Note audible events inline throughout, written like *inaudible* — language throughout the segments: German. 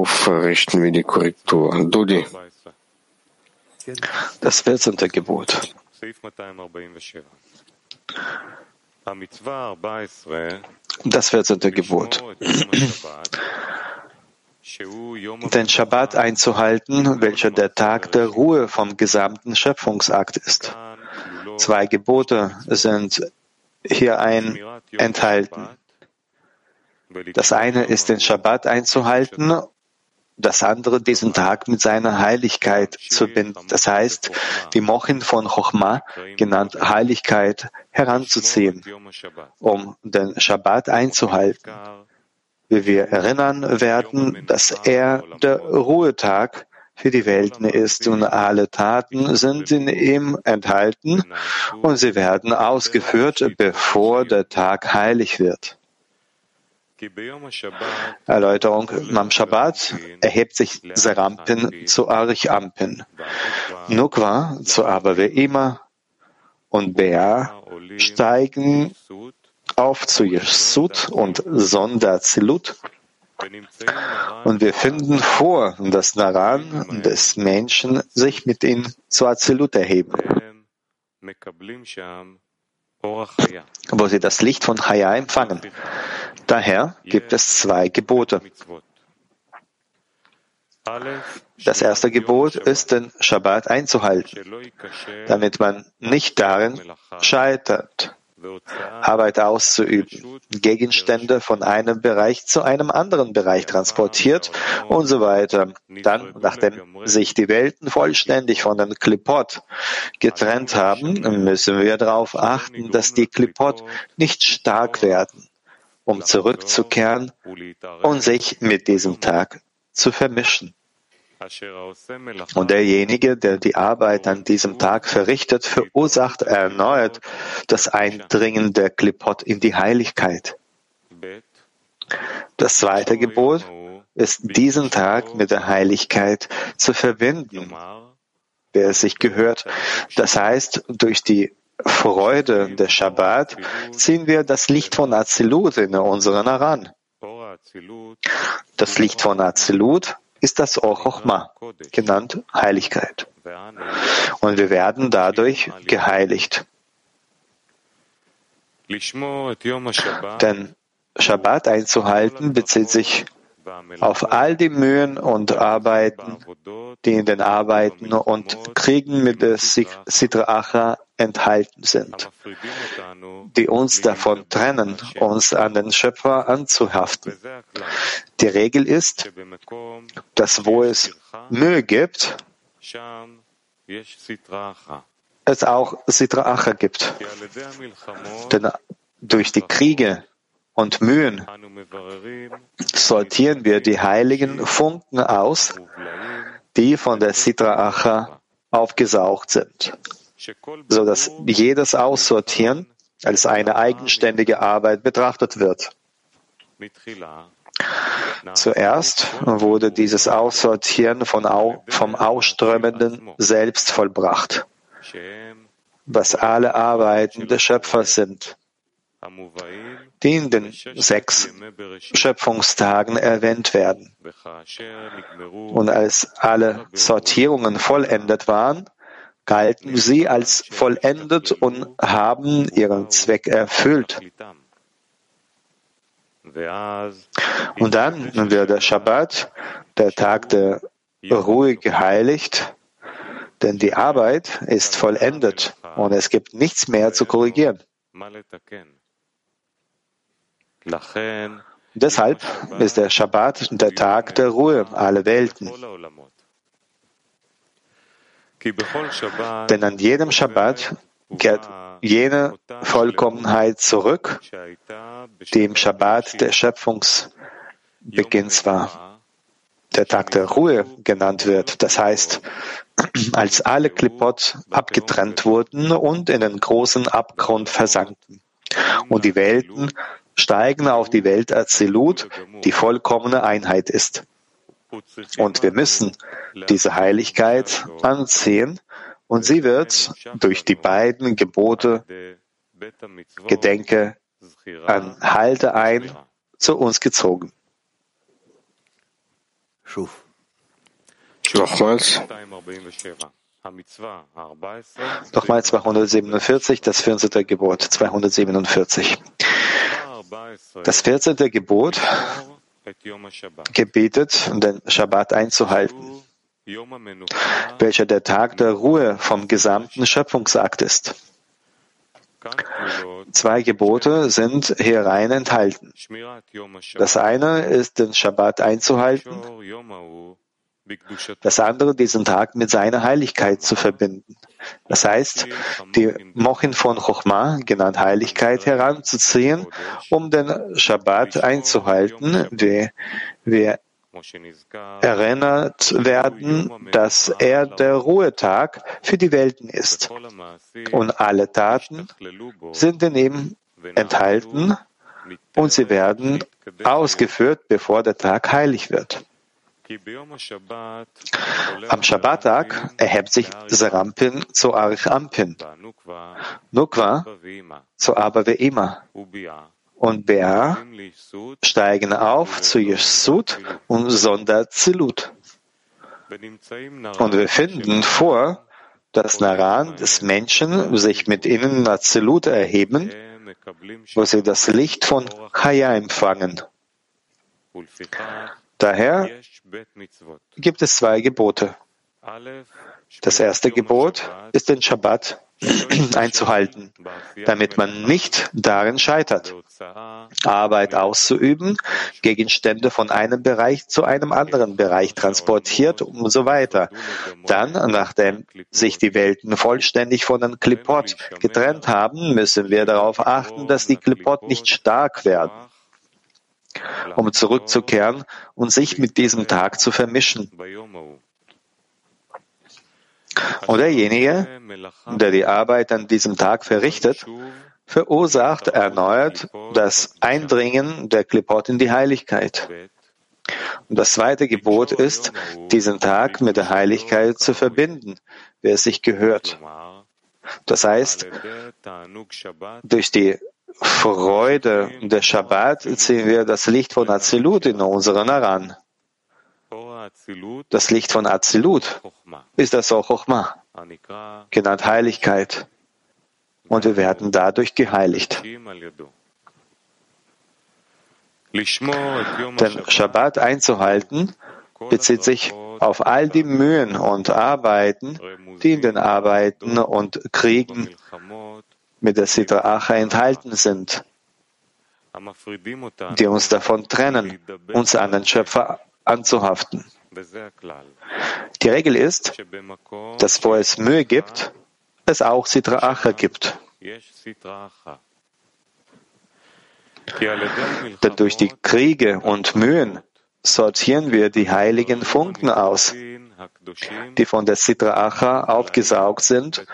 Worauf richten wir die Korrektur? Dudi. Das 14. Gebot. Das 14. Gebot. Den Schabbat einzuhalten, welcher der Tag der Ruhe vom gesamten Schöpfungsakt ist. Zwei Gebote sind hier ein enthalten. Das eine ist, den Schabbat einzuhalten, das andere, diesen Tag mit seiner Heiligkeit zu binden. Das heißt, die Mochin von Chochma, genannt Heiligkeit, heranzuziehen, um den Schabbat einzuhalten. Wie wir erinnern werden, dass er der Ruhetag für die Welten ist und alle Taten sind in ihm enthalten und sie werden ausgeführt, bevor der Tag heilig wird. Erläuterung. Am Shabbat erhebt sich Serampin zu Arich-Ampin, Nukwa zu Abaveima und Bea steigen auf zu Yesud und Sonderzilut. Und wir finden vor, dass Naran des Menschen sich mit ihnen zu Azilut erheben wo sie das Licht von Chaya empfangen. Daher gibt es zwei Gebote. Das erste Gebot ist, den Shabbat einzuhalten, damit man nicht darin scheitert, Arbeit auszuüben, Gegenstände von einem Bereich zu einem anderen Bereich transportiert und so weiter. Dann, nachdem sich die Welten vollständig von den Klipot getrennt haben, müssen wir darauf achten, dass die Klipot nicht stark werden, um zurückzukehren und sich mit diesem Tag zu vermischen. Und derjenige, der die Arbeit an diesem Tag verrichtet, verursacht erneut das Eindringen der Klipot in die Heiligkeit. Das zweite Gebot ist, diesen Tag mit der Heiligkeit zu verbinden, der es sich gehört. Das heißt, durch die Freude des Shabbat ziehen wir das Licht von Azilut in unseren heran. Das Licht von Azilut ist das Or genannt Heiligkeit. Und wir werden dadurch geheiligt. Denn Shabbat einzuhalten bezieht sich auf all die Mühen und Arbeiten, die in den Arbeiten und Kriegen mit der Sitra Acha enthalten sind, die uns davon trennen, uns an den Schöpfer anzuhaften. Die Regel ist, dass wo es Mühe gibt, es auch Sitra Acha gibt. Denn durch die Kriege und Mühen sortieren wir die heiligen Funken aus, die von der Sitra Acha aufgesaugt sind, so dass jedes Aussortieren als eine eigenständige Arbeit betrachtet wird. Zuerst wurde dieses Aussortieren Au vom Ausströmenden selbst vollbracht, was alle Arbeiten des Schöpfers sind, die in den sechs Schöpfungstagen erwähnt werden. Und als alle Sortierungen vollendet waren, galten sie als vollendet und haben ihren Zweck erfüllt. Und dann wird der Shabbat, der Tag der Ruhe, geheiligt, denn die Arbeit ist vollendet und es gibt nichts mehr zu korrigieren. Deshalb ist der Shabbat der Tag der Ruhe aller Welten. Denn an jedem Shabbat kehrt jene Vollkommenheit zurück, die im Shabbat der Schöpfungsbeginns war, der Tag der Ruhe genannt wird. Das heißt, als alle Klippot abgetrennt wurden und in den großen Abgrund versanken und die Welten steigen auf die Welt Azilut, die vollkommene Einheit ist. Und wir müssen diese Heiligkeit anziehen und sie wird durch die beiden Gebote Gedenke an Halte ein zu uns gezogen. Nochmals. Nochmal 247, das 14. Gebot, 247. Das 14. Gebot gebietet, den Schabbat einzuhalten, welcher der Tag der Ruhe vom gesamten Schöpfungsakt ist. Zwei Gebote sind hierein enthalten. Das eine ist, den Schabbat einzuhalten, das andere, diesen Tag mit seiner Heiligkeit zu verbinden. Das heißt, die Mochin von Chochma, genannt Heiligkeit, heranzuziehen, um den Schabbat einzuhalten, wie wir erinnert werden, dass er der Ruhetag für die Welten ist. Und alle Taten sind in ihm enthalten und sie werden ausgeführt, bevor der Tag heilig wird. Am Shabbattag erhebt sich Serampin zu Arich Ampin, Nukwa zu Abba Ve'ima und Bea steigen auf zu Yeshut und Sonderzilut. Und wir finden vor, dass Naran des Menschen sich mit ihnen Nazilut erheben, wo sie das Licht von Chaya empfangen. Daher gibt es zwei Gebote. Das erste Gebot ist den Shabbat *clears throat* einzuhalten, damit man nicht darin scheitert, Arbeit auszuüben, Gegenstände von einem Bereich zu einem anderen Bereich transportiert und so weiter. Dann, nachdem sich die Welten vollständig von den Klippot getrennt haben, müssen wir darauf achten, dass die Klippot nicht stark werden um zurückzukehren und sich mit diesem Tag zu vermischen. Und derjenige, der die Arbeit an diesem Tag verrichtet, verursacht erneut das Eindringen der Klippot in die Heiligkeit. Und das zweite Gebot ist, diesen Tag mit der Heiligkeit zu verbinden, wie es sich gehört. Das heißt, durch die Freude der Shabbat ziehen wir das Licht von Azilut in unseren heran. Das Licht von Azilut ist das auch Chochma, genannt Heiligkeit. Und wir werden dadurch geheiligt. Den Shabbat einzuhalten bezieht sich auf all die Mühen und Arbeiten, die in den Arbeiten und Kriegen mit der Sitra Acha enthalten sind, die uns davon trennen, uns an den Schöpfer anzuhaften. Die Regel ist, dass wo es Mühe gibt, es auch Sitra Acha gibt. Denn durch die Kriege und Mühen sortieren wir die heiligen Funken aus, die von der Sitra Acha aufgesaugt sind,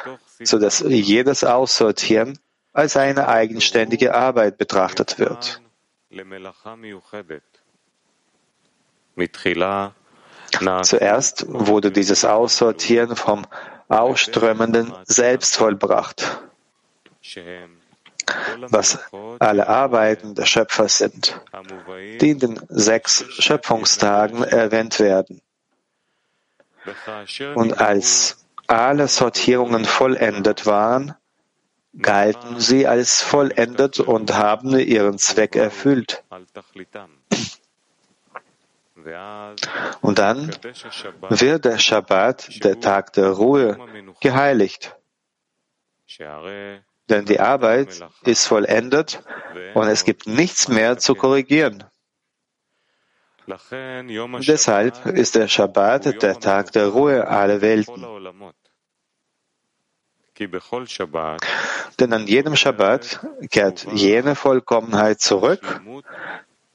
so dass jedes Aussortieren als eine eigenständige Arbeit betrachtet wird. Zuerst wurde dieses Aussortieren vom Ausströmenden selbst vollbracht, was alle Arbeiten der Schöpfer sind, die in den sechs Schöpfungstagen erwähnt werden. Und als alle Sortierungen vollendet waren, galten sie als vollendet und haben ihren Zweck erfüllt. Und dann wird der Schabbat, der Tag der Ruhe, geheiligt. Denn die Arbeit ist vollendet und es gibt nichts mehr zu korrigieren. Deshalb ist der Schabbat der Tag der Ruhe aller Welten. Denn an jedem Schabbat kehrt jene Vollkommenheit zurück,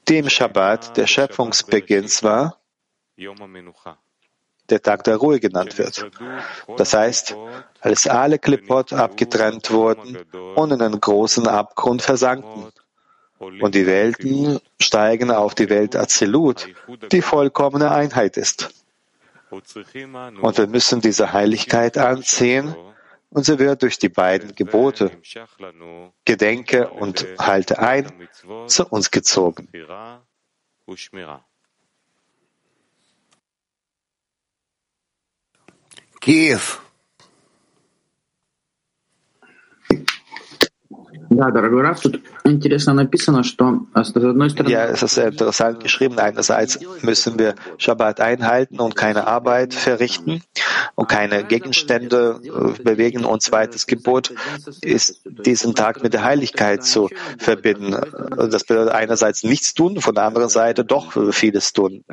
die im Schabbat der Schöpfungsbeginns war, der Tag der Ruhe genannt wird. Das heißt, als alle Klippot abgetrennt wurden und in einen großen Abgrund versanken. Und die Welten steigen auf die Welt Azilut, die vollkommene Einheit ist. Und wir müssen diese Heiligkeit anziehen, und sie wird durch die beiden Gebote, Gedenke und halte ein, zu uns gezogen. Give. Ja, es ist sehr interessant geschrieben. Einerseits müssen wir Shabbat einhalten und keine Arbeit verrichten und keine Gegenstände äh, bewegen. Und zweites Gebot ist, diesen Tag mit der Heiligkeit zu verbinden. Das bedeutet einerseits nichts tun, von der anderen Seite doch vieles tun.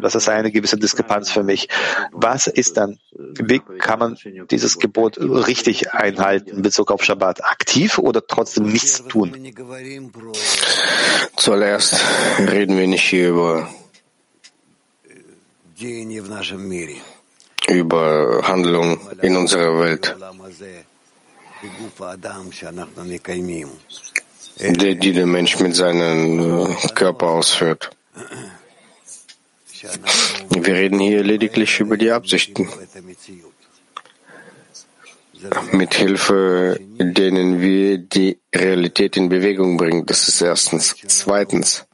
Das ist eine gewisse Diskrepanz für mich. Was ist dann, wie kann man dieses Gebot richtig einhalten in Bezug auf Shabbat? Aktiv oder trotzdem nichts tun. Zuallerst reden wir nicht hier über, über Handlung in unserer Welt, die, die der Mensch mit seinem äh, Körper ausführt. Wir reden hier lediglich über die Absichten mit Hilfe denen wir die Realität in Bewegung bringen. Das ist erstens. Zweitens,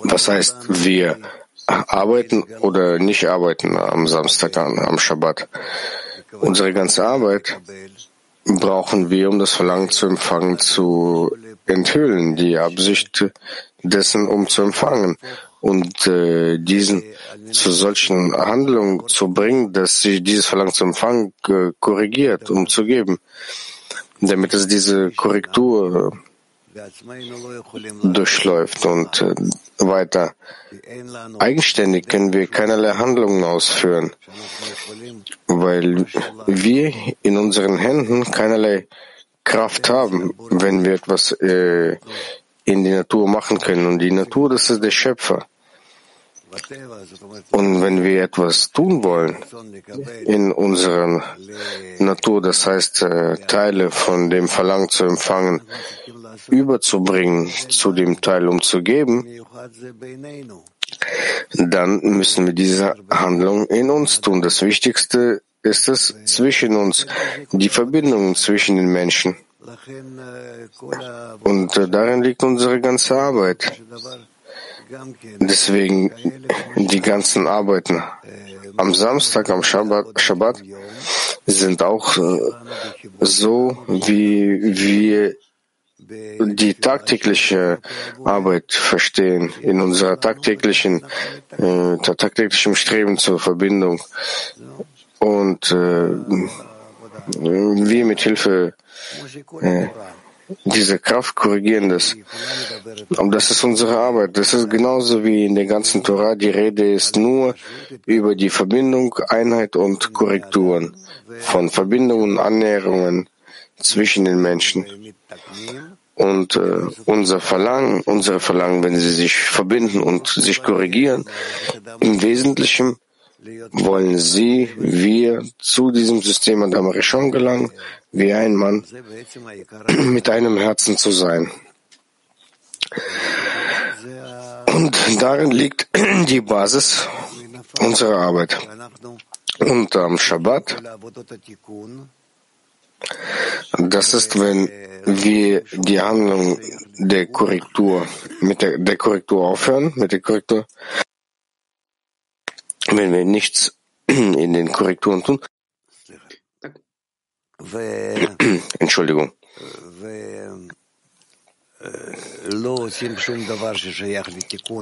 was heißt wir arbeiten oder nicht arbeiten am Samstag, am Schabbat? Unsere ganze Arbeit brauchen wir, um das Verlangen zu empfangen, zu enthüllen, die Absicht dessen, um zu empfangen und äh, diesen zu solchen Handlungen zu bringen, dass sich dieses Verlangen zum Empfang äh, korrigiert, um zu geben, damit es diese Korrektur äh, durchläuft und äh, weiter. Eigenständig können wir keinerlei Handlungen ausführen, weil wir in unseren Händen keinerlei Kraft haben, wenn wir etwas äh, in die Natur machen können. Und die Natur, das ist der Schöpfer. Und wenn wir etwas tun wollen in unserer Natur, das heißt äh, Teile von dem Verlangen zu empfangen, überzubringen zu dem Teil, um zu geben, dann müssen wir diese Handlung in uns tun. Das Wichtigste ist es zwischen uns, die Verbindung zwischen den Menschen. Und äh, darin liegt unsere ganze Arbeit. Deswegen die ganzen Arbeiten am Samstag, am Schabbat, Schabbat sind auch äh, so, wie wir die tagtägliche Arbeit verstehen, in unserer tagtäglichen, äh, tagtäglichen Streben zur Verbindung. Und äh, wir mit Hilfe äh, diese Kraft korrigieren das. Und das ist unsere Arbeit. Das ist genauso wie in der ganzen Torah. Die Rede ist nur über die Verbindung, Einheit und Korrekturen von Verbindungen Annäherungen zwischen den Menschen. Und äh, unser Verlangen, unsere Verlangen, wenn sie sich verbinden und sich korrigieren, im Wesentlichen wollen sie, wir zu diesem System Adam Rishon gelangen, wie ein Mann *clears throat* mit einem Herzen zu sein. Und darin liegt *clears throat* die Basis unserer Arbeit. Und am Shabbat, das ist, wenn wir die Handlung der Korrektur, mit der, der Korrektur aufhören, mit der Korrektur, wenn wir nichts *clears throat* in den Korrekturen tun, *clears throat* Entschuldigung.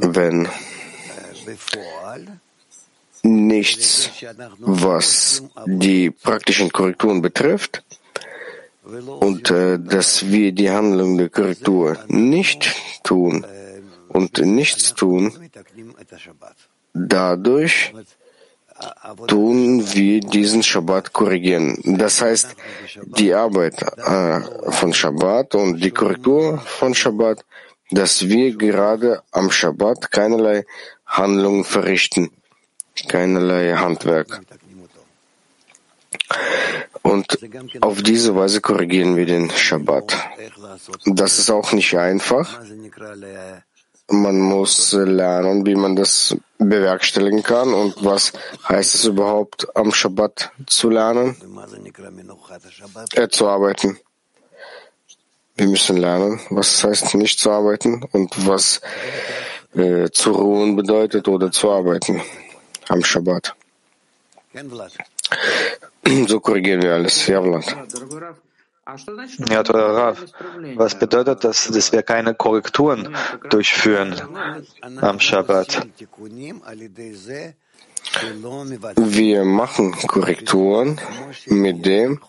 Wenn nichts, was die praktischen Korrekturen betrifft, und äh, dass wir die Handlung der Korrektur nicht tun und nichts tun, dadurch tun wir diesen Shabbat korrigieren. Das heißt, die Arbeit äh, von Shabbat und die Korrektur von Shabbat, dass wir gerade am Shabbat keinerlei Handlungen verrichten, keinerlei Handwerk. Und auf diese Weise korrigieren wir den Shabbat. Das ist auch nicht einfach. Man muss lernen, wie man das bewerkstelligen kann und was heißt es überhaupt, am Shabbat zu lernen, äh, zu arbeiten. Wir müssen lernen, was es heißt, nicht zu arbeiten und was äh, zu ruhen bedeutet oder zu arbeiten am Shabbat. So korrigieren wir alles. Ja, Vlad. Ja, Rav, was bedeutet das, dass wir keine Korrekturen durchführen am Shabbat? Wir machen Korrekturen mit dem,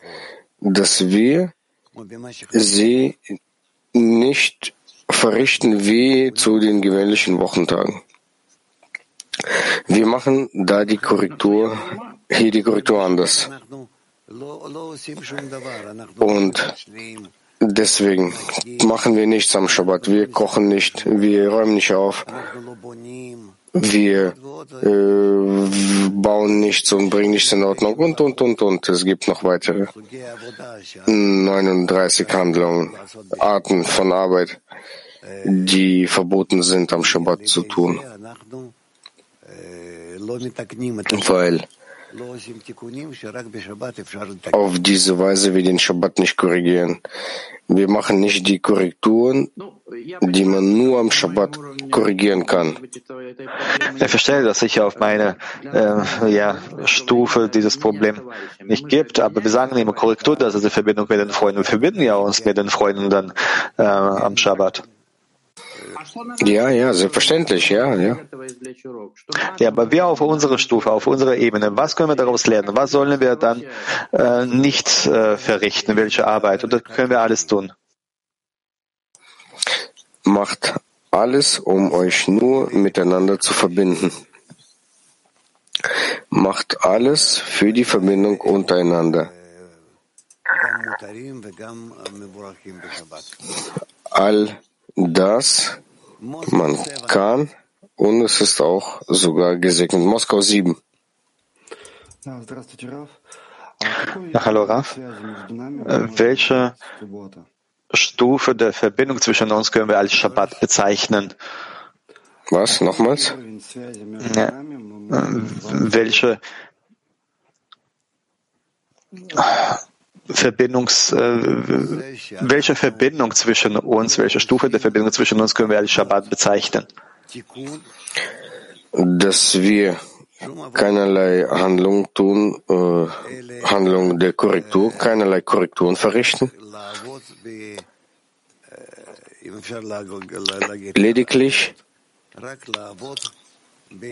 dass wir sie nicht verrichten wie zu den gewöhnlichen Wochentagen. Wir machen da die Korrektur, hier die Korrektur anders. Und deswegen machen wir nichts am Shabbat. Wir kochen nicht, wir räumen nicht auf, wir äh, bauen nichts und bringen nichts in Ordnung und, und, und, und. Es gibt noch weitere 39 Handlungen, Arten von Arbeit, die verboten sind am Shabbat zu tun. Weil auf diese Weise wir den Shabbat nicht korrigieren. Wir machen nicht die Korrekturen, die man nur am Shabbat korrigieren kann. Ich verstehe, dass sich auf meine äh, ja, Stufe dieses Problem nicht gibt, aber wir sagen immer Korrektur, das ist die Verbindung mit den Freunden. Wir verbinden ja uns mit den Freunden dann äh, am Shabbat. Ja, ja, selbstverständlich, ja, ja. Ja, aber wir auf unserer Stufe, auf unserer Ebene, was können wir daraus lernen? Was sollen wir dann äh, nicht äh, verrichten? Welche Arbeit? Oder können wir alles tun? Macht alles, um euch nur miteinander zu verbinden. Macht alles für die Verbindung untereinander. All das man kann und es ist auch sogar gesegnet. Moskau 7. Ja, hallo Raf. Welche Stufe der Verbindung zwischen uns können wir als Shabbat bezeichnen? Was? Nochmals? Ja. Welche Verbindungs, äh, welche Verbindung zwischen uns, welche Stufe der Verbindung zwischen uns können wir als Shabbat bezeichnen? Dass wir keinerlei Handlung tun, äh, Handlung der Korrektur, keinerlei Korrekturen verrichten. Lediglich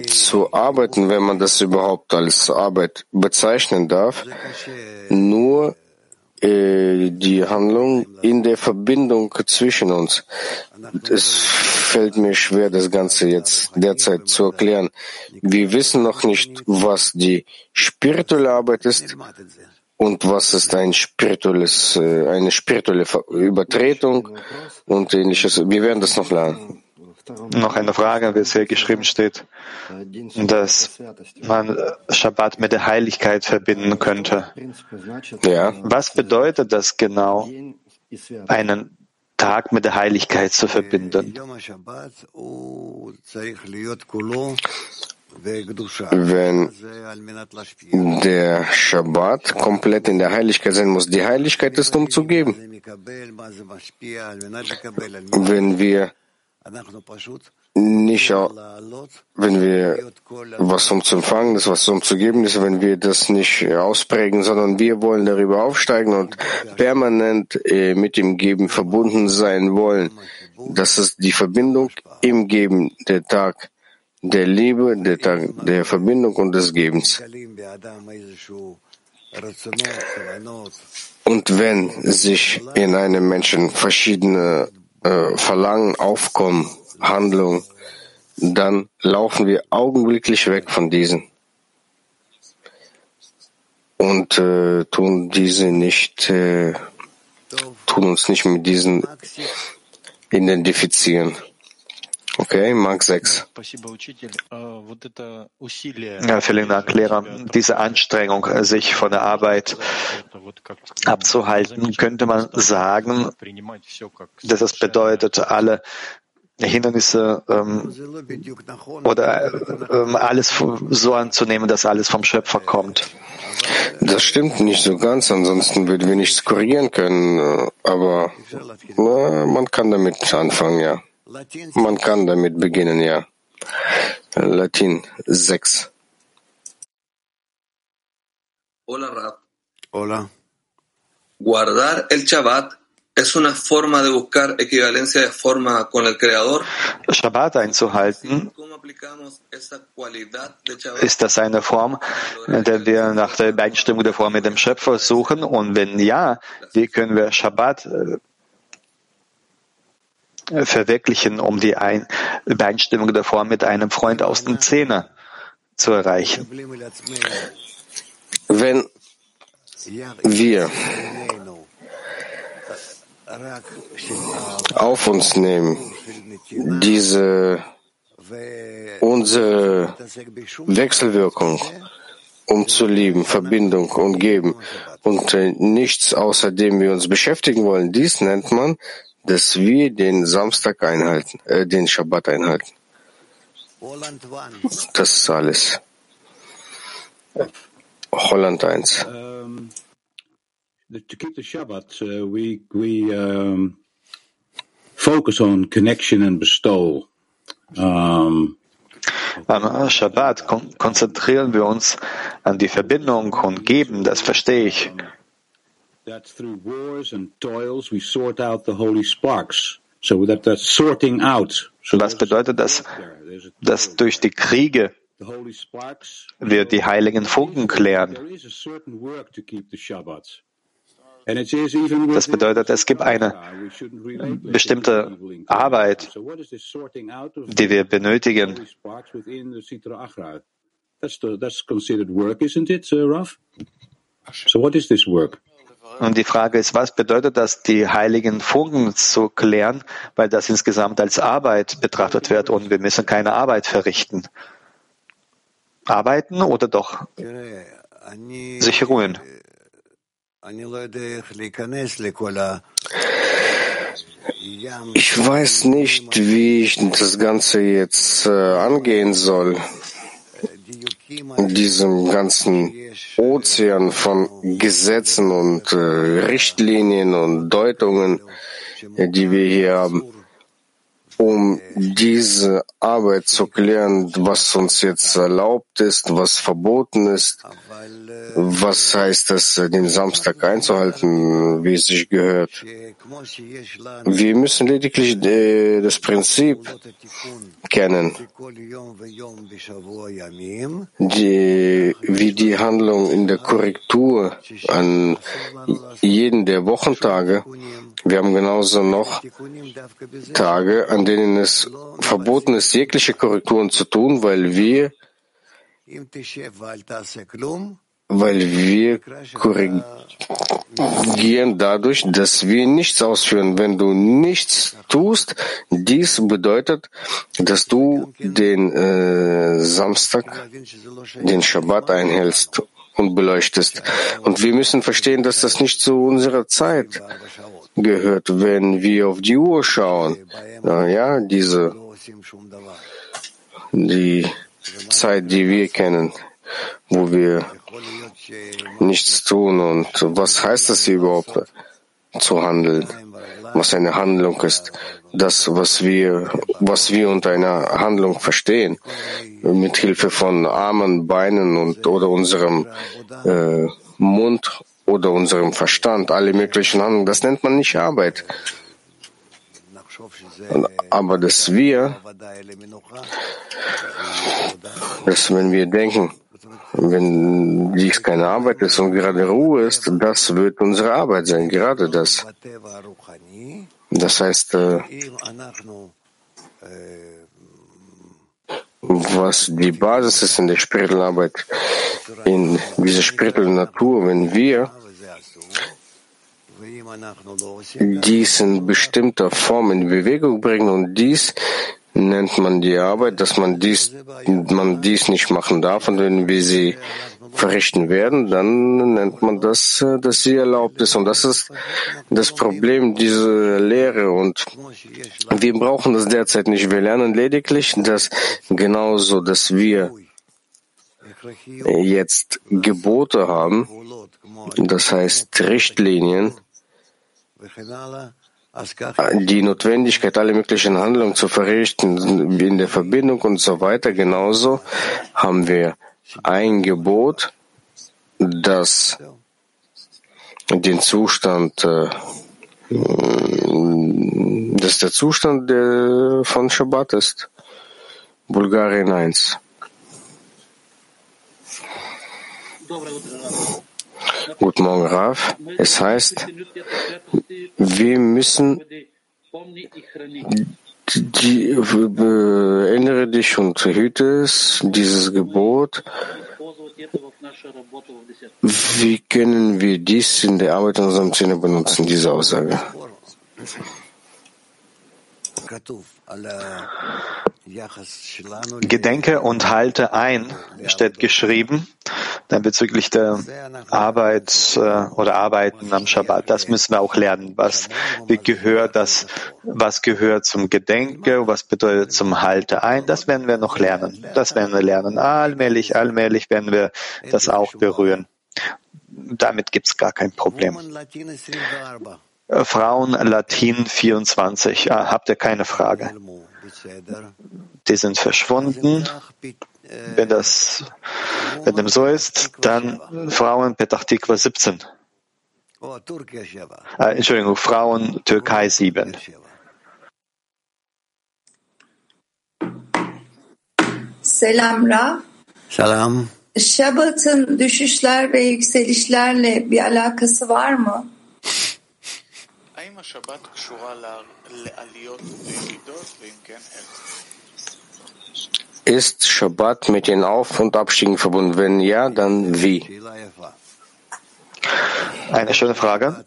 zu arbeiten, wenn man das überhaupt als Arbeit bezeichnen darf, nur äh, die Handlung in der Verbindung zwischen uns. Es fällt mir schwer, das Ganze jetzt derzeit zu erklären. Wir wissen noch nicht, was die spirituelle Arbeit ist und was ist ein spirituelles, äh, eine spirituelle Übertretung und ähnliches. Wir werden das noch lernen. Noch eine Frage, wie es hier geschrieben steht, dass man Shabbat mit der Heiligkeit verbinden könnte. Ja. Was bedeutet das genau, einen Tag mit der Heiligkeit zu verbinden? Wenn der Shabbat komplett in der Heiligkeit sein muss, die Heiligkeit ist, um zu geben. Wenn wir nicht, wenn wir was um zu empfangen ist, was um zu geben ist, wenn wir das nicht ausprägen, sondern wir wollen darüber aufsteigen und permanent äh, mit dem Geben verbunden sein wollen. Das ist die Verbindung im Geben, der Tag der Liebe, der Tag der Verbindung und des Gebens. Und wenn sich in einem Menschen verschiedene äh, Verlangen aufkommen, Handlung, dann laufen wir augenblicklich weg von diesen und äh, tun diese nicht, äh, tun uns nicht mit diesen identifizieren. Okay, Mark 6. Ja, vielen Dank, Lehrer. Diese Anstrengung, sich von der Arbeit abzuhalten, könnte man sagen, dass es bedeutet, alle Hindernisse ähm, oder ähm, alles so anzunehmen, dass alles vom Schöpfer kommt. Das stimmt nicht so ganz, ansonsten würden wir nichts korrigieren können, aber na, man kann damit anfangen, ja. Man kann damit beginnen, ja. Latin 6. Hola, Rab. Hola. Guardar el Shabbat es una forma de buscar equivalencia de forma con el Creador. Shabbat einzuhalten, ist das eine Form, in der wir nach der Übereinstimmung der Form mit dem Schöpfer suchen? Und wenn ja, wie können wir Shabbat äh, verwirklichen, um die Übereinstimmung der Form mit einem Freund aus dem Zehner zu erreichen? Wenn wir auf uns nehmen, diese unsere Wechselwirkung, um zu lieben, Verbindung und geben und äh, nichts außerdem wir uns beschäftigen wollen, dies nennt man, dass wir den Samstag einhalten, äh, den Schabbat einhalten. Das ist alles. Holland 1. Um, to keep the Shabbat, uh, we, we um, focus on connection and bestowal. Um, Am Shabbat kon konzentrieren wir uns an die Verbindung und Geben, das verstehe ich. That through wars and toils we sort out the holy sparks. So that that's sorting out. Was bedeutet das? Dass durch die Kriege wir die heiligen Funken klären. Das bedeutet, es gibt eine bestimmte Arbeit, die wir benötigen. Und die Frage ist, was bedeutet das, die heiligen Funken zu klären, weil das insgesamt als Arbeit betrachtet wird und wir müssen keine Arbeit verrichten. Arbeiten oder doch sich ruhen? Ich weiß nicht, wie ich das Ganze jetzt äh, angehen soll. In diesem ganzen Ozean von Gesetzen und äh, Richtlinien und Deutungen, die wir hier haben um diese Arbeit zu klären, was uns jetzt erlaubt ist, was verboten ist, was heißt es, den Samstag einzuhalten, wie es sich gehört. Wir müssen lediglich äh, das Prinzip kennen, die, wie die Handlung in der Korrektur an jeden der Wochentage wir haben genauso noch Tage, an denen es verboten ist, jegliche Korrekturen zu tun, weil wir, weil wir korrigieren dadurch, dass wir nichts ausführen. Wenn du nichts tust, dies bedeutet, dass du den äh, Samstag, den Shabbat einhältst und beleuchtest. Und wir müssen verstehen, dass das nicht zu unserer Zeit gehört, wenn wir auf die Uhr schauen. Ja, diese, die Zeit, die wir kennen, wo wir nichts tun und was heißt das überhaupt zu handeln? Was eine Handlung ist, das, was wir, was wir unter einer Handlung verstehen, mit Hilfe von Armen, Beinen und oder unserem äh, Mund oder unserem Verstand, alle möglichen Handlungen, das nennt man nicht Arbeit. Aber dass wir, dass wenn wir denken, wenn dies keine Arbeit ist und gerade Ruhe ist, das wird unsere Arbeit sein, gerade das. Das heißt, äh, was die Basis ist in der spirituellen Arbeit, in dieser spirituellen Natur, wenn wir dies in bestimmter Form in Bewegung bringen und dies nennt man die Arbeit, dass man dies, man dies nicht machen darf. Und wenn wir sie verrichten werden, dann nennt man das, dass sie erlaubt ist. Und das ist das Problem dieser Lehre. Und wir brauchen das derzeit nicht. Wir lernen lediglich, dass genauso, dass wir jetzt Gebote haben, das heißt Richtlinien, die Notwendigkeit, alle möglichen Handlungen zu verrichten in der Verbindung und so weiter. Genauso haben wir ein Gebot, dass den Zustand, äh, dass der Zustand der, von Shabbat ist. Bulgarien 1. Guten Morgen, Raf. Es heißt, wir müssen die, erinnere dich und hüte es, dieses Gebot. Wie können wir dies in der Arbeit in unserem Sinne benutzen, diese Aussage? Gedenke und halte ein, steht geschrieben, dann bezüglich der Arbeit äh, oder Arbeiten am Schabbat. Das müssen wir auch lernen. Was gehört das, was gehört zum Gedenke, was bedeutet zum Halte ein, das werden wir noch lernen. Das werden wir lernen. Allmählich, allmählich werden wir das auch berühren. Damit gibt es gar kein Problem. Frauen Latin 24. Ah, habt ihr keine Frage? Die sind verschwunden. Wenn das, wenn dem so ist, dann Frauen Petach Tikva 17. Äh, Entschuldigung, Frauen Türkei 7. Selam Ra. Selam. Şabat'ın düşüşler ve yükselişlerle bir alakası var mı? Ist Shabbat mit den Auf- und Abstiegen verbunden? Wenn ja, dann wie? Eine schöne Frage.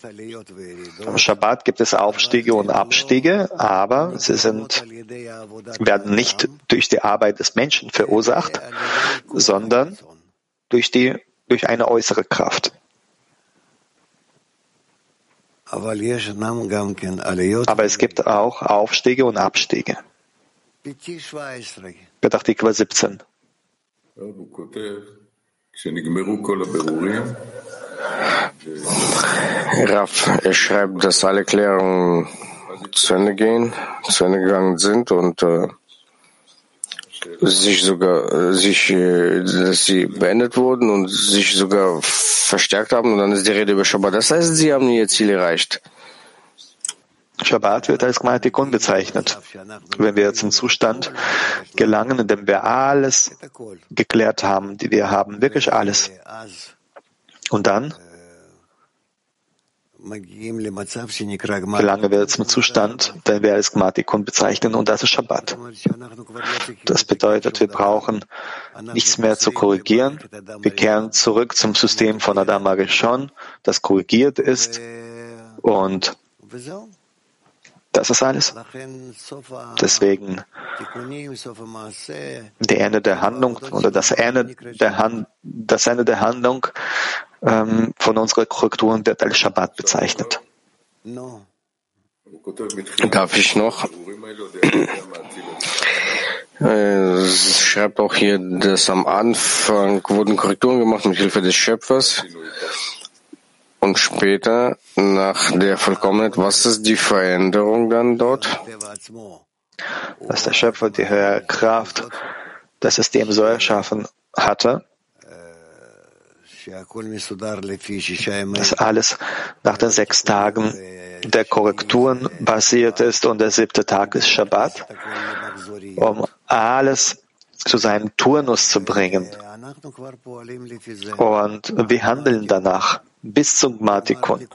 Am Shabbat gibt es Aufstiege und Abstiege, aber sie sind, werden nicht durch die Arbeit des Menschen verursacht, sondern durch, die, durch eine äußere Kraft. Aber es gibt auch Aufstiege und Abstiege. Petachtikva 17. Raff, er schreibt, dass alle Klärungen zu Ende gehen, zu Ende gegangen sind und äh, sich sogar, äh, sich, äh, dass sie beendet wurden und sich sogar verstärkt haben und dann ist die Rede über Shabbat. Das heißt, sie haben ihr Ziel erreicht. Shabbat wird als Gmatikon bezeichnet. Wenn wir zum Zustand gelangen, in dem wir alles geklärt haben, die wir haben, wirklich alles. Und dann gelangen wir zum Zustand, den wir als Gmatikon bezeichnen, und das ist Shabbat. Das bedeutet, wir brauchen nichts mehr zu korrigieren. Wir kehren zurück zum System von Adam Arishon, das korrigiert ist, und das ist alles. Deswegen der Ende der Handlung oder das Ende der, Hand, das Ende der Handlung ähm, von unserer Korrekturen wird als Shabbat bezeichnet. Darf ich noch? Es schreibt auch hier, dass am Anfang wurden Korrekturen gemacht mit Hilfe des Schöpfers und später nach der Vollkommenheit. Was ist die Veränderung dann dort? Dass der Schöpfer die höhere Kraft, das System so erschaffen hatte, dass alles nach den sechs Tagen der Korrekturen basiert ist und der siebte Tag ist Shabbat, um alles zu seinem Turnus zu bringen. Und wir handeln danach bis zum Gmatikon,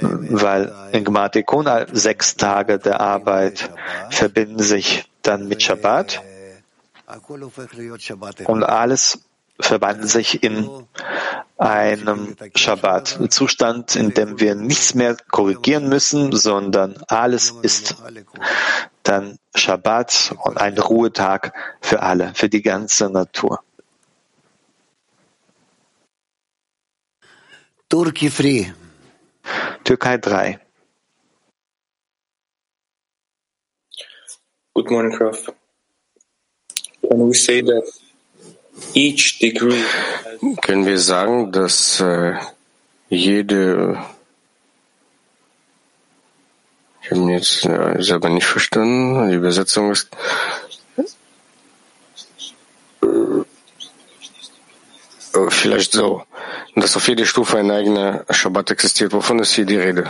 weil in Gmatikon sechs Tage der Arbeit verbinden sich dann mit Shabbat. Und alles verwandelt sich in einem Shabbat-Zustand, in dem wir nichts mehr korrigieren müssen, sondern alles ist dann Shabbat und ein Ruhetag für alle, für die ganze Natur. Turkey Free. Türkei 3. Good morning, Prof. Can we say that Können wir sagen, dass äh, jede ich habe jetzt äh, selber nicht verstanden, die Übersetzung ist äh, vielleicht so. dass auf jede Stufe ein eigener Shabbat existiert. Wovon ist hier die Rede?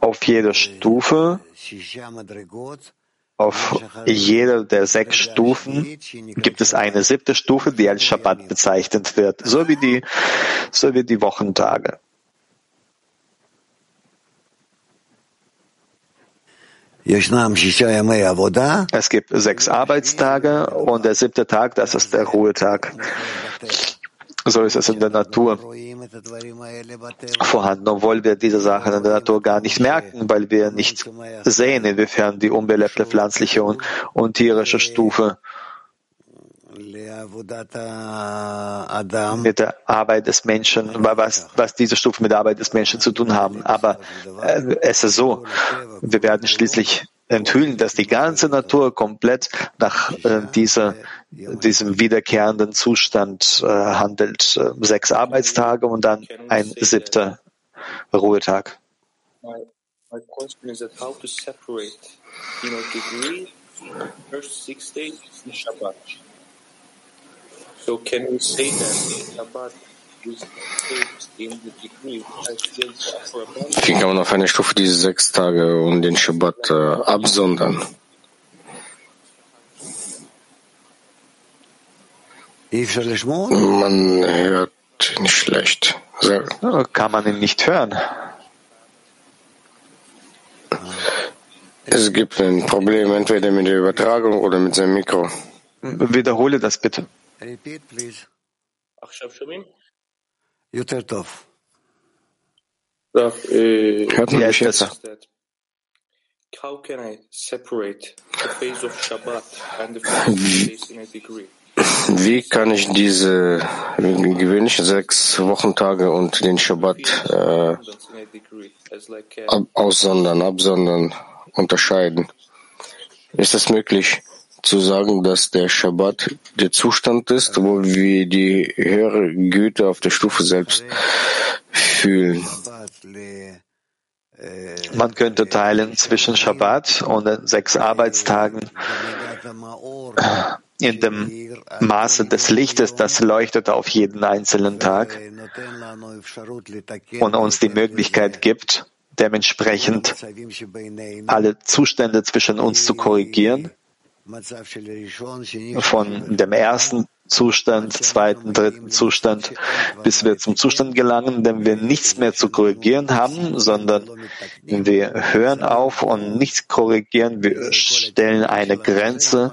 Auf jeder Stufe, auf jeder der sechs Stufen gibt es eine siebte Stufe, die als Shabbat bezeichnet wird, so wie die, so wie die Wochentage. Es gibt sechs Arbeitstage und der siebte Tag, das ist der Ruhetag. So ist es in der Natur vorhanden, obwohl wir diese Sachen in der Natur gar nicht merken, weil wir nicht sehen, inwiefern die unbelebte pflanzliche und, und tierische Stufe mit der Arbeit des Menschen, was, was diese Stufen mit der Arbeit des Menschen zu tun haben. Aber äh, es ist so, wir werden schließlich enthüllen, dass die ganze Natur komplett nach äh, dieser, diesem wiederkehrenden Zustand äh, handelt. Äh, sechs Arbeitstage und dann ein siebter Ruhetag. My, my question is that how to separate, you know, degree, first six days in Shabbat. So can we say that Shabbat wie kann man auf einer Stufe diese sechs Tage und den Shabbat äh, absondern? Man hört nicht schlecht. Kann man ihn nicht hören? Es gibt ein Problem entweder mit der Übertragung oder mit seinem Mikro. Wiederhole das bitte. Hört man mich jetzt? How can I separate the phase of Shabbat and the *laughs* phase in a degree? Wie kann ich diese gewöhnlichen sechs Wochentage und den Shabbat äh, aussondern, absondern, unterscheiden? Ist es möglich? zu sagen, dass der Shabbat der Zustand ist, wo wir die höhere Güte auf der Stufe selbst fühlen. Man könnte teilen zwischen Shabbat und den sechs Arbeitstagen in dem Maße des Lichtes, das leuchtet auf jeden einzelnen Tag und uns die Möglichkeit gibt, dementsprechend alle Zustände zwischen uns zu korrigieren. Von dem ersten Zustand, zweiten, dritten Zustand, bis wir zum Zustand gelangen, dem wir nichts mehr zu korrigieren haben, sondern wir hören auf und nichts korrigieren, wir stellen eine Grenze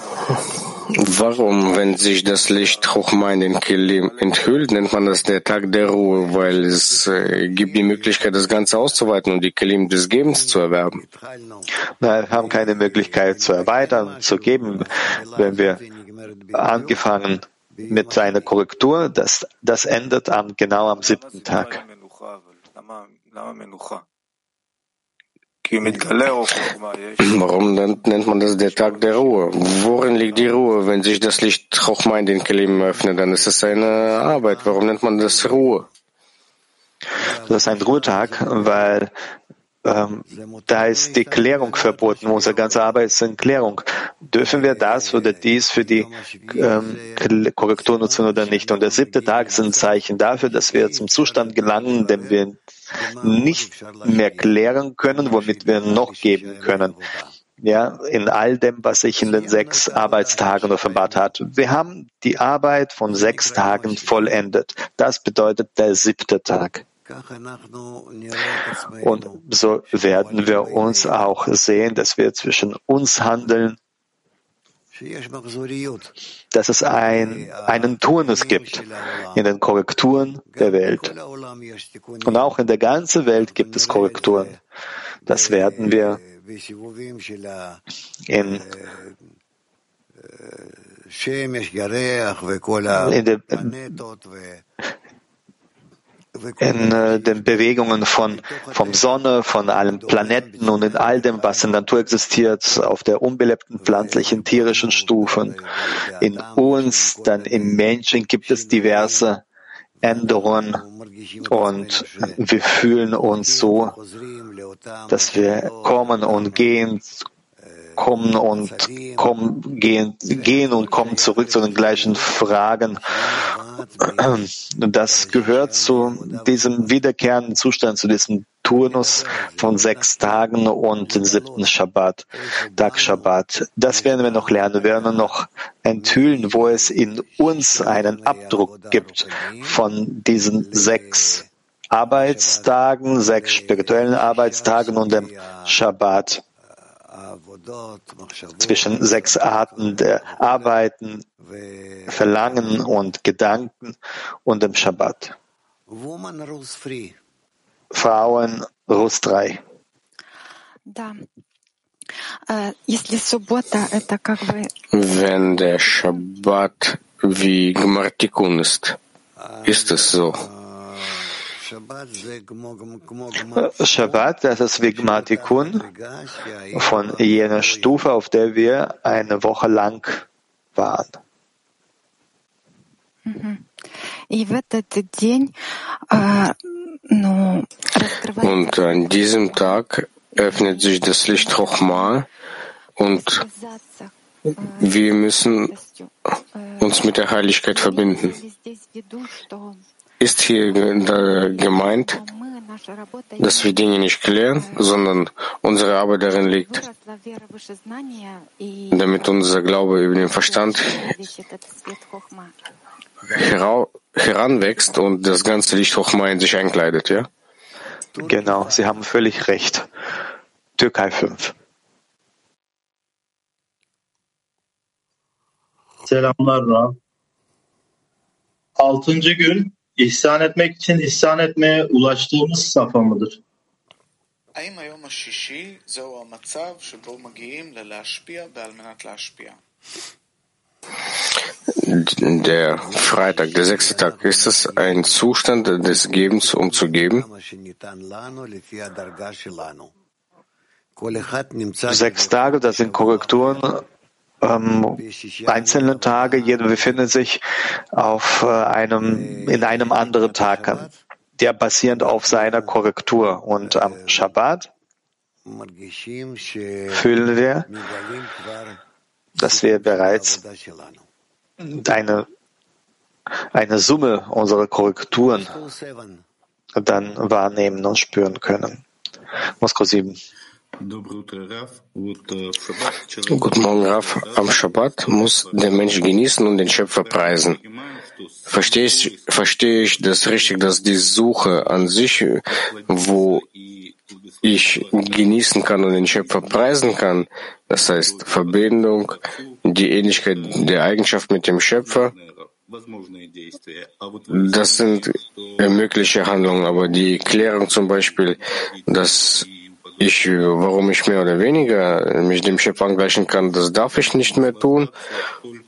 Warum, wenn sich das Licht Chochma in den Kelim enthüllt, nennt man das der Tag der Ruhe, weil es äh, gibt die Möglichkeit, das Ganze auszuweiten und die Kelim des Gebens zu erwerben? Nein, wir haben keine Möglichkeit zu erweitern, zu geben, wenn wir angefangen mit einer Korrektur, das, das endet am, genau am siebten Tag. *clears throat* Warum nennt man das der Tag der Ruhe? Worin liegt die Ruhe? Wenn sich das Licht Chochma in den Kelim öffnet, dann ist es eine Arbeit. Warum nennt man das Ruhe? Das ist ein Ruhetag, weil ähm, da ist die Klärung verboten. Unsere ganze Arbeit ist in Klärung. Dürfen wir das oder dies für die ähm, Korrektur nutzen oder nicht? Und der siebte Tag ist ein Zeichen dafür, dass wir zum Zustand gelangen, den wir nicht mehr klären können, womit wir noch geben können. Ja, in all dem, was sich in den sechs Arbeitstagen offenbart hat. Wir haben die Arbeit von sechs Tagen vollendet. Das bedeutet der siebte Tag. Und so werden wir uns auch sehen, dass wir zwischen uns handeln, dass es ein, einen Turnus gibt in den Korrekturen der Welt. Und auch in der ganzen Welt gibt es Korrekturen. Das werden wir in in der, in äh, den Bewegungen von vom Sonne, von allen Planeten und in all dem, was in der Natur existiert, auf der unbelebten pflanzlichen, tierischen Stufen. In uns, dann im Menschen gibt es diverse Änderungen und wir fühlen uns so, dass wir kommen und gehen, kommen und kommen, gehen, gehen und kommen zurück zu den gleichen Fragen. Das gehört zu diesem wiederkehrenden Zustand, zu diesem Turnus von sechs Tagen und den siebten Shabbat, Tag Shabbat. Das werden wir noch lernen. Wir werden noch enthüllen, wo es in uns einen Abdruck gibt von diesen sechs Arbeitstagen, sechs spirituellen Arbeitstagen und dem Shabbat zwischen sechs Arten der Arbeiten, Verlangen und Gedanken und dem Shabbat. Frauen, Rus 3. Wenn der Shabbat wie Gmartikun ist, ist es so. Shabbat, das ist Vigmatikun von jener Stufe, auf der wir eine Woche lang waren. Und an diesem Tag öffnet sich das Licht Chochma und wir müssen uns mit der Heiligkeit verbinden ist hier gemeint, dass wir Dinge nicht klären, sondern unsere Arbeit darin liegt, damit unser Glaube über den Verstand heranwächst und das ganze Licht Hochma in sich einkleidet, ja? Genau, Sie haben völlig recht. Türkei 5. Selamlar Rab. Altıncı gün İhsan etmek için ihsan etmeye ulaştığımız safa mıdır? Der Freitag, der sechste Tag, ist es ein Zustand des Gebens, um zu geben? Sechs Tage, das sind Korrekturen ähm, einzelne Tage. Jeder befindet sich auf äh, einem, in einem anderen Tag, der basierend auf seiner Korrektur. Und am Shabbat fühlen wir, dass wir bereits eine, eine Summe unserer Korrekturen dann wahrnehmen und spüren können. Moskau 7. Guten Morgen, Raf. Am Shabbat muss der Mensch genießen und den Schöpfer preisen. Verstehe ich, verstehe ich das richtig, dass die Suche an sich, wo ich genießen kann und den Schöpfer preisen kann, das heißt Verbindung, die Ähnlichkeit der Eigenschaft mit dem Schöpfer, das sind mögliche Handlungen, aber die Klärung zum Beispiel, dass ich, warum ich mehr oder weniger mich dem Schöpfer angleichen kann, das darf ich nicht mehr tun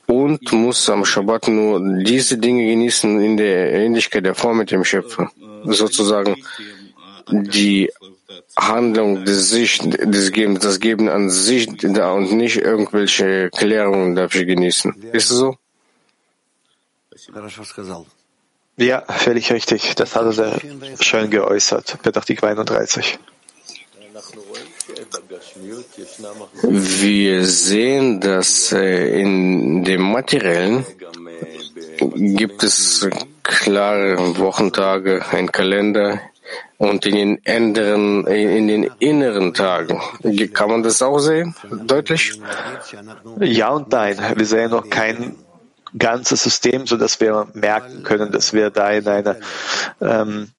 und muss am Schabbat nur diese Dinge genießen in der Ähnlichkeit der Form mit dem Schöpfer. Sozusagen die Handlung des Sich, des Gebens, das Geben an sich da und nicht irgendwelche Klärungen darf ich genießen. Ist es so? Ja, völlig richtig. Das hat er sehr schön geäußert. Petach 31. Wir sehen, dass äh, in dem Materiellen gibt es klare Wochentage, ein Kalender und in den inneren, in den inneren Tagen. Kann man das auch sehen? Deutlich? Ja und nein. Wir sehen noch kein ganzes System, so dass wir merken können, dass wir da in einer ähm,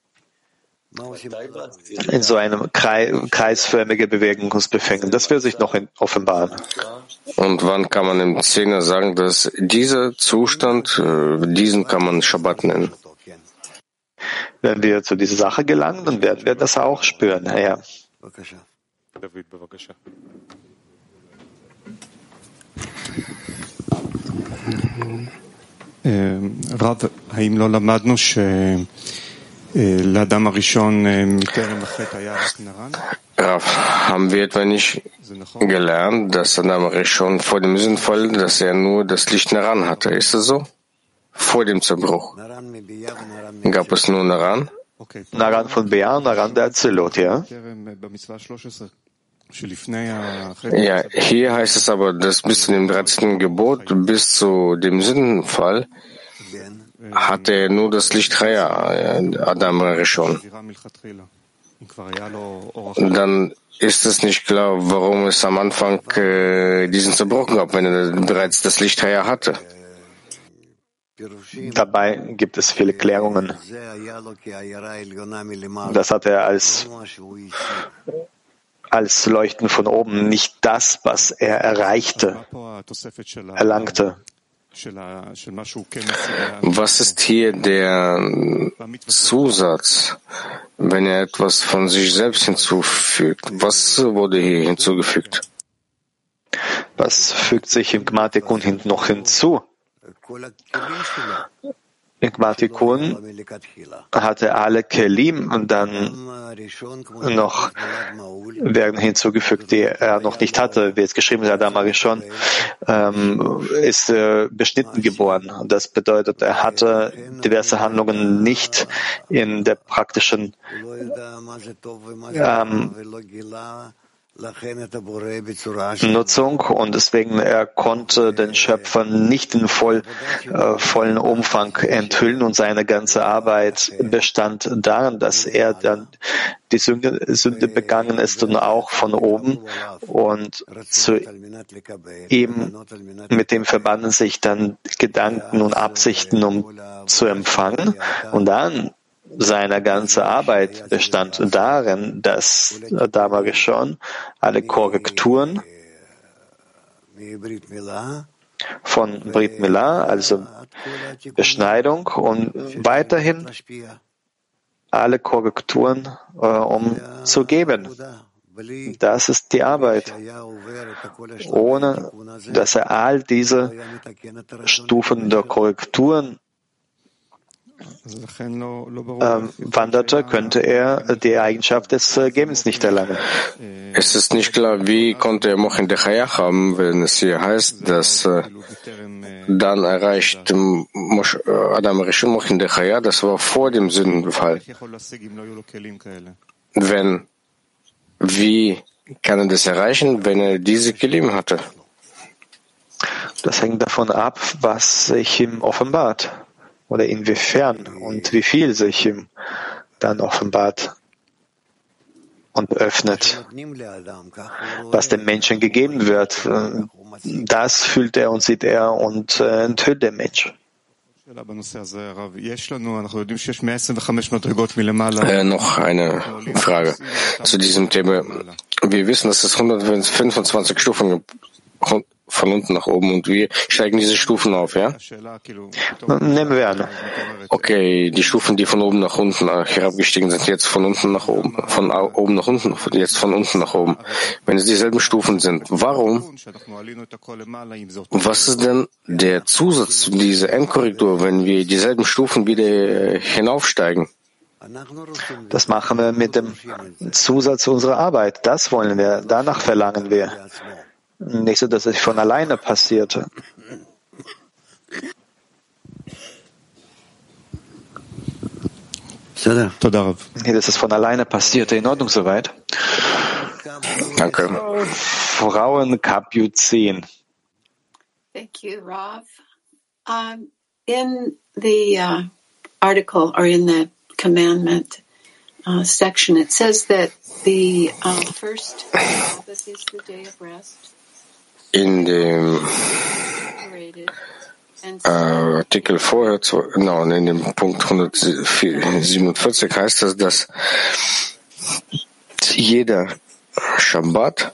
in so einem kreisförmige Bewegung uns befinden. Das wird sich noch offenbaren. Und wann kann man im Zehner sagen, dass dieser Zustand, äh, diesen kann man Shabbat nennen? Wenn wir zu dieser Sache gelangen, dann werden wir das auch spüren. Ja. Rav, האם לא למדנו ש... Rav, haben wir etwa nicht gelernt, dass Adam Rishon vor dem Sinnvoll, dass er nur das Licht Naran hatte? Ist das so? Vor dem Zerbruch. Gab es nur Naran? Naran von Be'er, Naran der Azelot, ja? Ja, hier heißt es aber, dass bis zu dem 13. Gebot, bis zu dem Sündenfall, hatte er nur das Licht Chaya, Adam Rishon. Dann ist es nicht klar, warum es am Anfang äh, diesen Zerbruch gab, wenn er bereits das Licht Chaya hatte. Dabei gibt es viele Klärungen. Das hat er als, als Leuchten von oben, nicht das, was er erreichte, erlangte. Was ist hier der Zusatz, wenn er etwas von sich selbst hinzufügt? Was wurde hier hinzugefügt? Was fügt sich im Gmatikun noch hinzu? Gmatikun hatte alle Kelim und dann noch werden hinzugefügt, die er noch nicht hatte, wie es geschrieben ist, Adam Arishon ähm, ist äh, beschnitten geboren. Das bedeutet, er hatte diverse Handlungen nicht in der praktischen ähm, Nutzung und deswegen er konnte den Schöpfer nicht in voll, äh, vollen Umfang enthüllen und seine ganze Arbeit bestand darin, dass er dann die Sünde, Sünde begangen ist und auch von oben und zu ihm mit dem verbanden sich dann Gedanken und Absichten, um zu empfangen. Und dann seine ganze Arbeit bestand darin, dass damals schon alle Korrekturen von Brit Milah, also Beschneidung und weiterhin alle Korrekturen äh, um zu geben. Das ist die Arbeit. Ohne dass er all diese Stufen der Korrekturen wanderte, könnte er die Eigenschaft des äh, Gebens nicht erlangen. Es ist nicht klar, wie konnte er Mochin Dechayach haben, wenn es hier heißt, dass äh, dann erreicht Mosch, äh, Adam Rishon Mochin Dechayah, das war vor dem Sündenbefall. Wenn, wie kann er das erreichen, wenn er diese Kelim hatte? Das hängt davon ab, was sich ihm offenbart oder inwiefern und wie viel sich ihm dann offenbart und öffnet, was dem Menschen gegeben wird. Das fühlt er und sieht er und äh, enthüllt der Mensch. Äh, noch eine Frage zu diesem Thema. Wir wissen, dass es 125 Stufen gibt von unten nach oben und wir steigen diese Stufen auf, ja? Nehmen wir an. Okay, die Stufen, die von oben nach unten herabgestiegen sind, jetzt von unten nach oben, von oben nach unten, jetzt von unten nach oben. Wenn es dieselben Stufen sind, warum? Was ist denn der Zusatz zu dieser Endkorrektur, wenn wir dieselben Stufen wieder hinaufsteigen? Das machen wir mit dem Zusatz unserer Arbeit. Das wollen wir. Danach verlangen wir. Nicht so, dass es von alleine passierte. Nee, dass es von alleine passierte. In Ordnung soweit? Danke. Frauen 10. Thank you, Rav. Um, in the uh, article or in the commandment uh, section, it says that the uh, first Sabbath is the day of rest. In dem äh, Artikel vorher, genau, in dem Punkt 147 heißt das, dass jeder Shabbat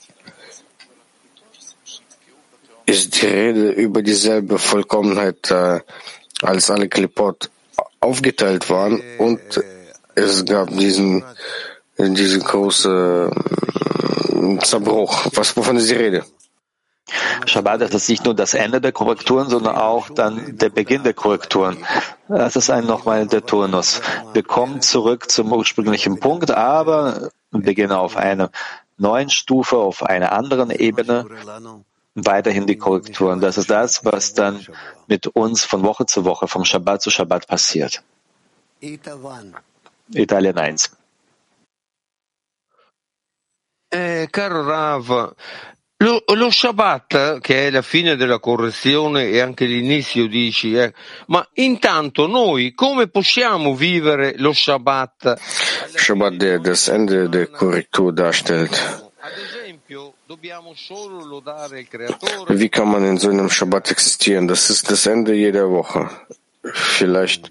ist die Rede über dieselbe Vollkommenheit, äh, als alle Klipot aufgeteilt waren und es gab diesen, diesen großen Zerbruch. Was, wovon ist die Rede? Shabbat ist nicht nur das Ende der Korrekturen, sondern auch dann der Beginn der Korrekturen. Das ist ein nochmal der Turnus. Wir kommen zurück zum ursprünglichen Punkt, aber beginnen auf einer neuen Stufe, auf einer anderen Ebene, weiterhin die Korrekturen. Das ist das, was dann mit uns von Woche zu Woche, vom Shabbat zu Shabbat passiert. Italien 1. Eh, caro Rav, lo, lo, Shabbat, che è la fine della correzione e anche l'inizio, dici, eh, ma intanto noi come possiamo vivere lo Shabbat? Shabbat, der das Ende der Korrektur darstellt. Wie kann man in so einem Shabbat existieren? Das ist das Ende jeder Woche. Vielleicht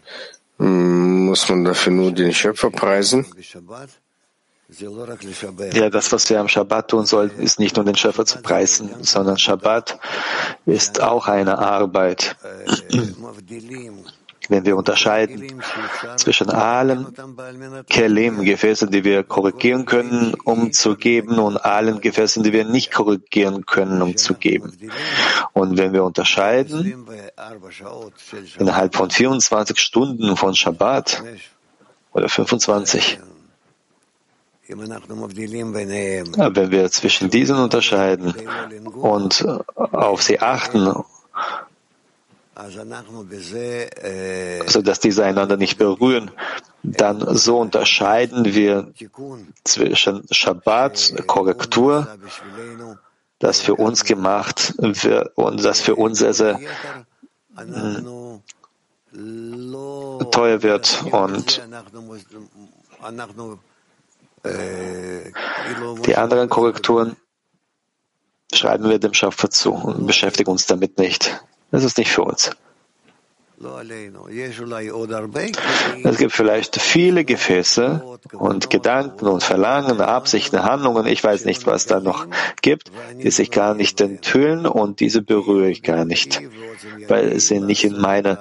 hm, muss man dafür nur den Schöpfer preisen. Ja, das, was wir am Shabbat tun sollten, ist nicht nur den Schöpfer zu preisen, sondern Shabbat ist auch eine Arbeit. Wenn wir unterscheiden zwischen allen Kelim, Gefäßen, die wir korrigieren können, um zu geben, und allen Gefäßen, die wir nicht korrigieren können, um zu geben. Und wenn wir unterscheiden innerhalb von 24 Stunden von Shabbat oder 25, wenn wir zwischen diesen unterscheiden und auf sie achten, so dass diese einander nicht berühren, dann so unterscheiden wir zwischen Shabbat, Korrektur, das für uns gemacht wird und das für uns sehr, sehr hm, teuer wird und die anderen Korrekturen schreiben wir dem Schöpfer zu und beschäftigen uns damit nicht. Das ist nicht für uns. Es gibt vielleicht viele Gefäße und Gedanken und Verlangen, Absichten, Handlungen, ich weiß nicht, was da noch gibt, die sich gar nicht enthüllen und diese berühre ich gar nicht, weil es nicht in meine,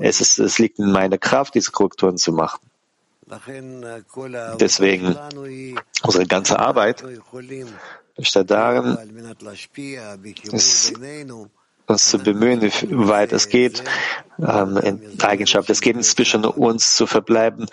es, ist, es liegt in meiner Kraft, diese Korrekturen zu machen. Deswegen, unsere ganze Arbeit besteht darin, uns zu bemühen, wie weit es geht, ähm, in Eigenschaft. Des Gebens zwischen uns zu verbleiben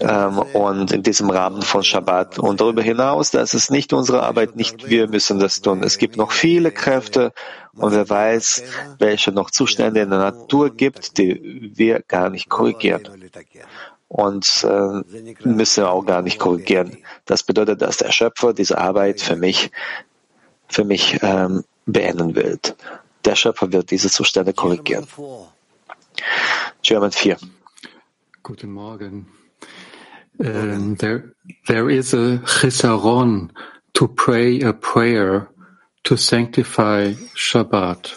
ähm, und in diesem Rahmen von Shabbat. Und darüber hinaus, das ist nicht unsere Arbeit, nicht wir müssen das tun. Es gibt noch viele Kräfte und wer weiß, welche noch Zustände in der Natur gibt, die wir gar nicht korrigieren und äh, müssen auch gar nicht korrigieren. Das bedeutet, dass der Schöpfer diese Arbeit für mich, für mich ähm, beenden wird. Der Schöpfer wird diese Zustände korrigieren. German 4. Guten Morgen. Um, there, there is a chisaron to pray a prayer to sanctify Shabbat.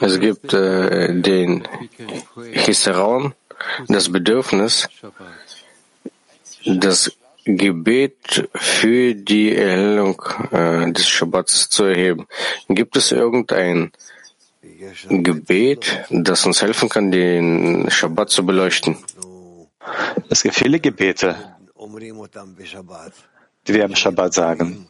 Es gibt äh, den Chisaron, das Bedürfnis, das Gebet für die Erhellung äh, des Schabbats zu erheben. Gibt es irgendein Gebet, das uns helfen kann, den Schabbat zu beleuchten? Es gibt viele Gebete, die wir am Shabbat sagen,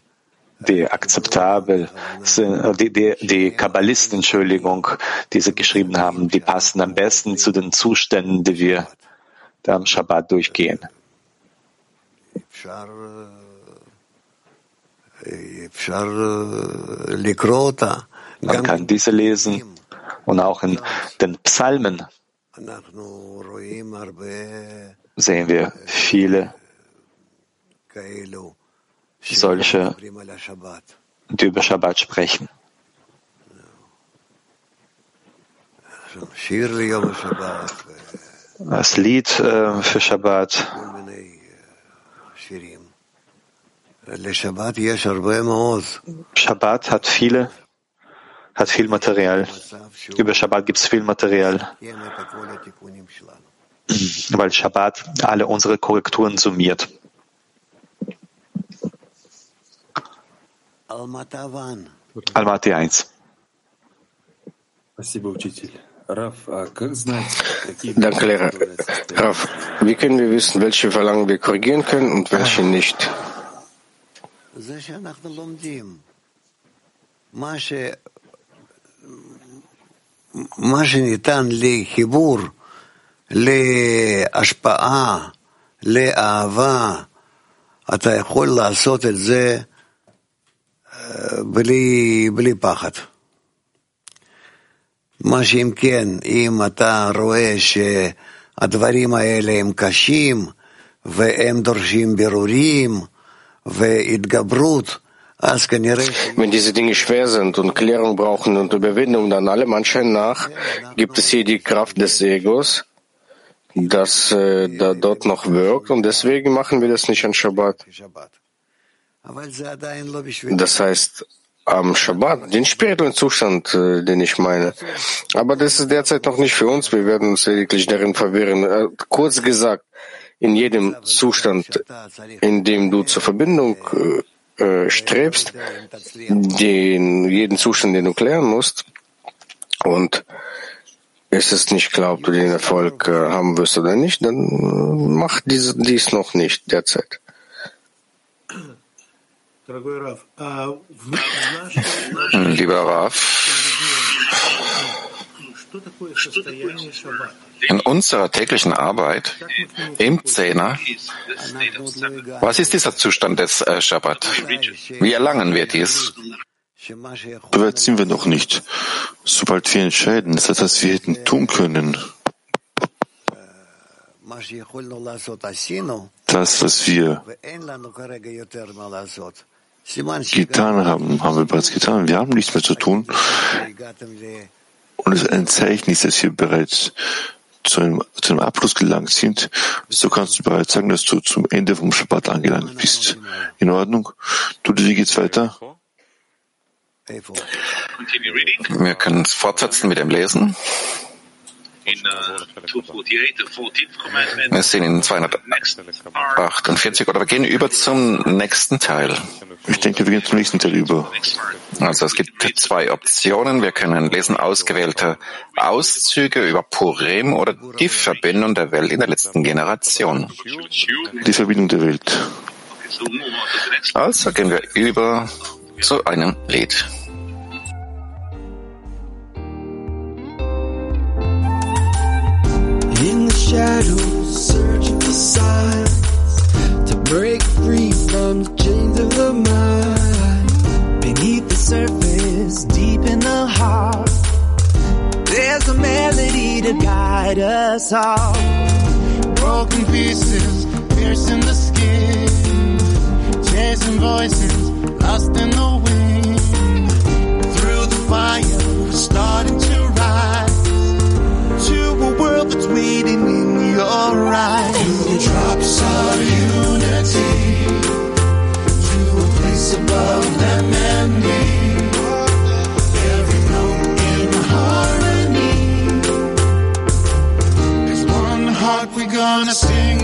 die akzeptabel sind, die, die, die Kabbalisten, Entschuldigung, die sie geschrieben haben, die passen am besten zu den Zuständen, die wir da am Shabbat durchgehen. Man kann diese lesen und auch in den Psalmen sehen wir viele solche, die über Shabbat sprechen. Das Lied äh, für Shabbat. Shabbat hat viele, hat viel Material. Über Shabbat gibt es viel Material. Weil Shabbat alle unsere Korrekturen summiert. Almaty 1. Danke, Lehrer. Rav, wie können wir wissen, welche Verlangen wir korrigieren können und welche nicht? מה שניתן לחיבור, להשפעה, לאהבה, אתה יכול לעשות את זה בלי, בלי פחד. מה שאם כן, אם אתה רואה שהדברים האלה הם קשים והם דורשים בירורים והתגברות, Wenn diese Dinge schwer sind und Klärung brauchen und Überwindung, dann allem Anschein nach gibt es hier die Kraft des Egos, das äh, da dort noch wirkt und deswegen machen wir das nicht an Shabbat. Das heißt, am Shabbat, den spirituellen Zustand, äh, den ich meine. Aber das ist derzeit noch nicht für uns. Wir werden uns lediglich darin verwirren. Äh, kurz gesagt, in jedem Zustand, in dem du zur Verbindung äh, äh, strebst, den, jeden Zustand, den du klären musst, und ist es nicht klar, ob du den Erfolg äh, haben wirst oder nicht, dann mach dies, dies noch nicht derzeit. Lieber *clears throat* Rav, in unserer täglichen Arbeit im Zehner, was ist dieser Zustand des äh, Shabbat? Wie erlangen wir dies? Soweit sind wir noch nicht. Sobald wir entscheiden, dass das, was wir hätten tun können, das, was wir getan haben, haben wir bereits getan. Wir haben nichts mehr zu tun. Und es ist ein Zeichen dass wir bereits zu einem, zu einem Abschluss gelangt sind. So kannst du bereits sagen, dass du zum Ende vom Shabbat angelangt bist. In Ordnung? Du, wie geht's weiter? Wir können es fortsetzen mit dem Lesen. Wir sind in 248 oder wir gehen über zum nächsten Teil. Ich denke, wir gehen zum nächsten Teil über. Also es gibt zwei Optionen. Wir können lesen ausgewählte Auszüge über Purim oder die Verbindung der Welt in der letzten Generation. Die Verbindung der Welt. Also gehen wir über zu einem Lied. In the shadows, searching for signs to break free from the chains of the mind. Beneath the surface, deep in the heart, there's a melody to guide us all. Broken pieces, piercing the skin, chasing voices, lost in the wind. Through the fire, starting rise to that's waiting in your eyes. Drops of unity, to a place above them and me. Every note in harmony. There's one heart we're gonna sing